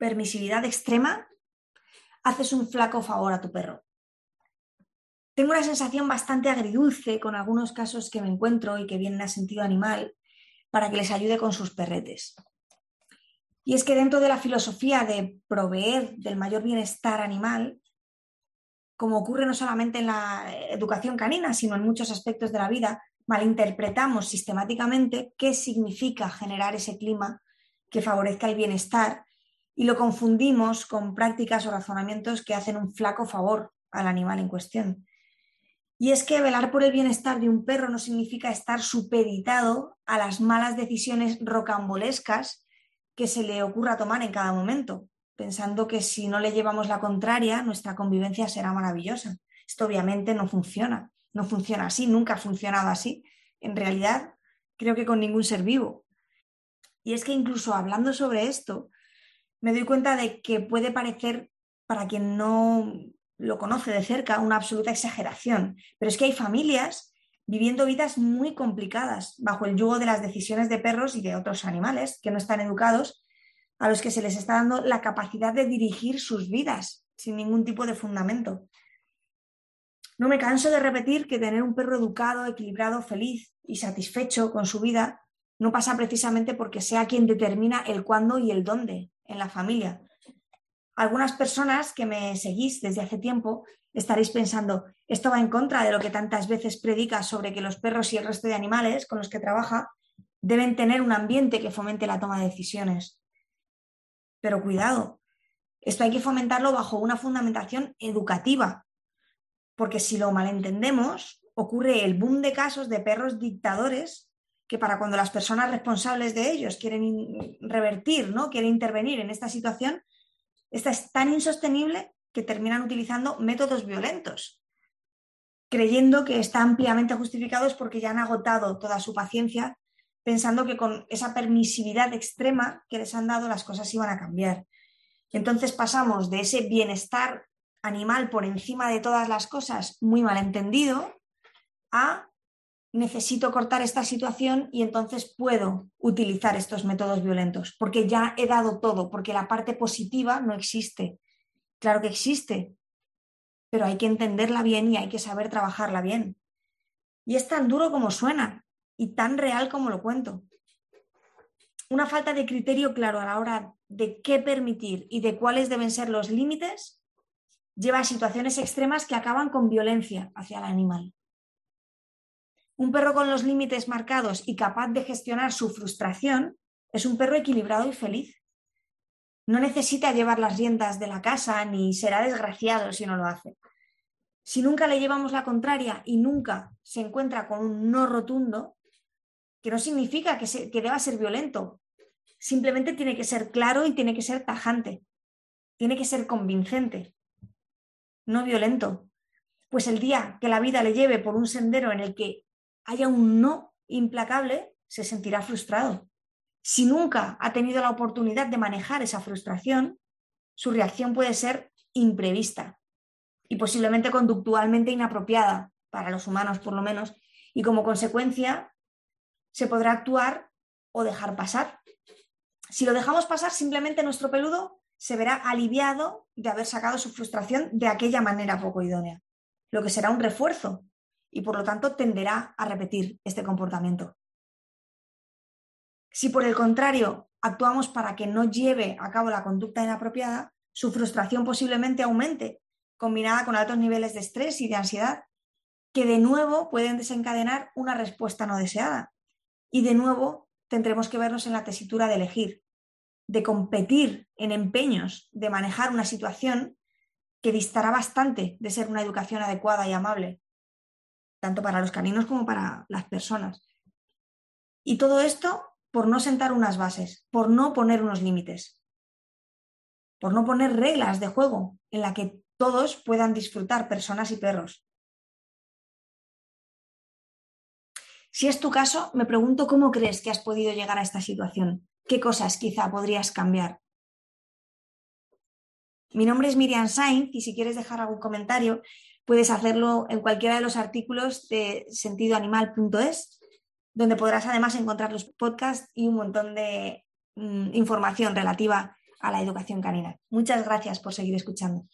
permisividad extrema, haces un flaco favor a tu perro. Tengo una sensación bastante agridulce con algunos casos que me encuentro y que vienen a sentido animal para que les ayude con sus perretes. Y es que dentro de la filosofía de proveer del mayor bienestar animal, como ocurre no solamente en la educación canina, sino en muchos aspectos de la vida, malinterpretamos sistemáticamente qué significa generar ese clima que favorezca el bienestar y lo confundimos con prácticas o razonamientos que hacen un flaco favor al animal en cuestión. Y es que velar por el bienestar de un perro no significa estar supeditado a las malas decisiones rocambolescas que se le ocurra tomar en cada momento, pensando que si no le llevamos la contraria, nuestra convivencia será maravillosa. Esto obviamente no funciona, no funciona así, nunca ha funcionado así. En realidad, creo que con ningún ser vivo. Y es que incluso hablando sobre esto, me doy cuenta de que puede parecer, para quien no lo conoce de cerca, una absoluta exageración. Pero es que hay familias viviendo vidas muy complicadas bajo el yugo de las decisiones de perros y de otros animales que no están educados, a los que se les está dando la capacidad de dirigir sus vidas sin ningún tipo de fundamento. No me canso de repetir que tener un perro educado, equilibrado, feliz y satisfecho con su vida no pasa precisamente porque sea quien determina el cuándo y el dónde en la familia. Algunas personas que me seguís desde hace tiempo estaréis pensando, esto va en contra de lo que tantas veces predica sobre que los perros y el resto de animales con los que trabaja deben tener un ambiente que fomente la toma de decisiones. Pero cuidado, esto hay que fomentarlo bajo una fundamentación educativa, porque si lo malentendemos, ocurre el boom de casos de perros dictadores que para cuando las personas responsables de ellos quieren revertir, ¿no? quieren intervenir en esta situación, esta es tan insostenible que terminan utilizando métodos violentos, creyendo que está ampliamente justificados porque ya han agotado toda su paciencia, pensando que con esa permisividad extrema que les han dado las cosas iban a cambiar. Entonces pasamos de ese bienestar animal por encima de todas las cosas muy malentendido a necesito cortar esta situación y entonces puedo utilizar estos métodos violentos, porque ya he dado todo, porque la parte positiva no existe. Claro que existe, pero hay que entenderla bien y hay que saber trabajarla bien. Y es tan duro como suena y tan real como lo cuento. Una falta de criterio claro a la hora de qué permitir y de cuáles deben ser los límites lleva a situaciones extremas que acaban con violencia hacia el animal. Un perro con los límites marcados y capaz de gestionar su frustración es un perro equilibrado y feliz no necesita llevar las riendas de la casa ni será desgraciado si no lo hace. Si nunca le llevamos la contraria y nunca se encuentra con un no rotundo, que no significa que, que deba ser violento, simplemente tiene que ser claro y tiene que ser tajante, tiene que ser convincente, no violento. Pues el día que la vida le lleve por un sendero en el que haya un no implacable, se sentirá frustrado. Si nunca ha tenido la oportunidad de manejar esa frustración, su reacción puede ser imprevista y posiblemente conductualmente inapropiada para los humanos por lo menos, y como consecuencia se podrá actuar o dejar pasar. Si lo dejamos pasar, simplemente nuestro peludo se verá aliviado de haber sacado su frustración de aquella manera poco idónea, lo que será un refuerzo y por lo tanto tenderá a repetir este comportamiento. Si por el contrario actuamos para que no lleve a cabo la conducta inapropiada, su frustración posiblemente aumente, combinada con altos niveles de estrés y de ansiedad, que de nuevo pueden desencadenar una respuesta no deseada. Y de nuevo tendremos que vernos en la tesitura de elegir, de competir en empeños, de manejar una situación que distará bastante de ser una educación adecuada y amable, tanto para los caninos como para las personas. Y todo esto por no sentar unas bases, por no poner unos límites, por no poner reglas de juego en la que todos puedan disfrutar, personas y perros. Si es tu caso, me pregunto cómo crees que has podido llegar a esta situación. ¿Qué cosas quizá podrías cambiar? Mi nombre es Miriam Sainz y si quieres dejar algún comentario, puedes hacerlo en cualquiera de los artículos de sentidoanimal.es donde podrás además encontrar los podcasts y un montón de mm, información relativa a la educación canina. Muchas gracias por seguir escuchando.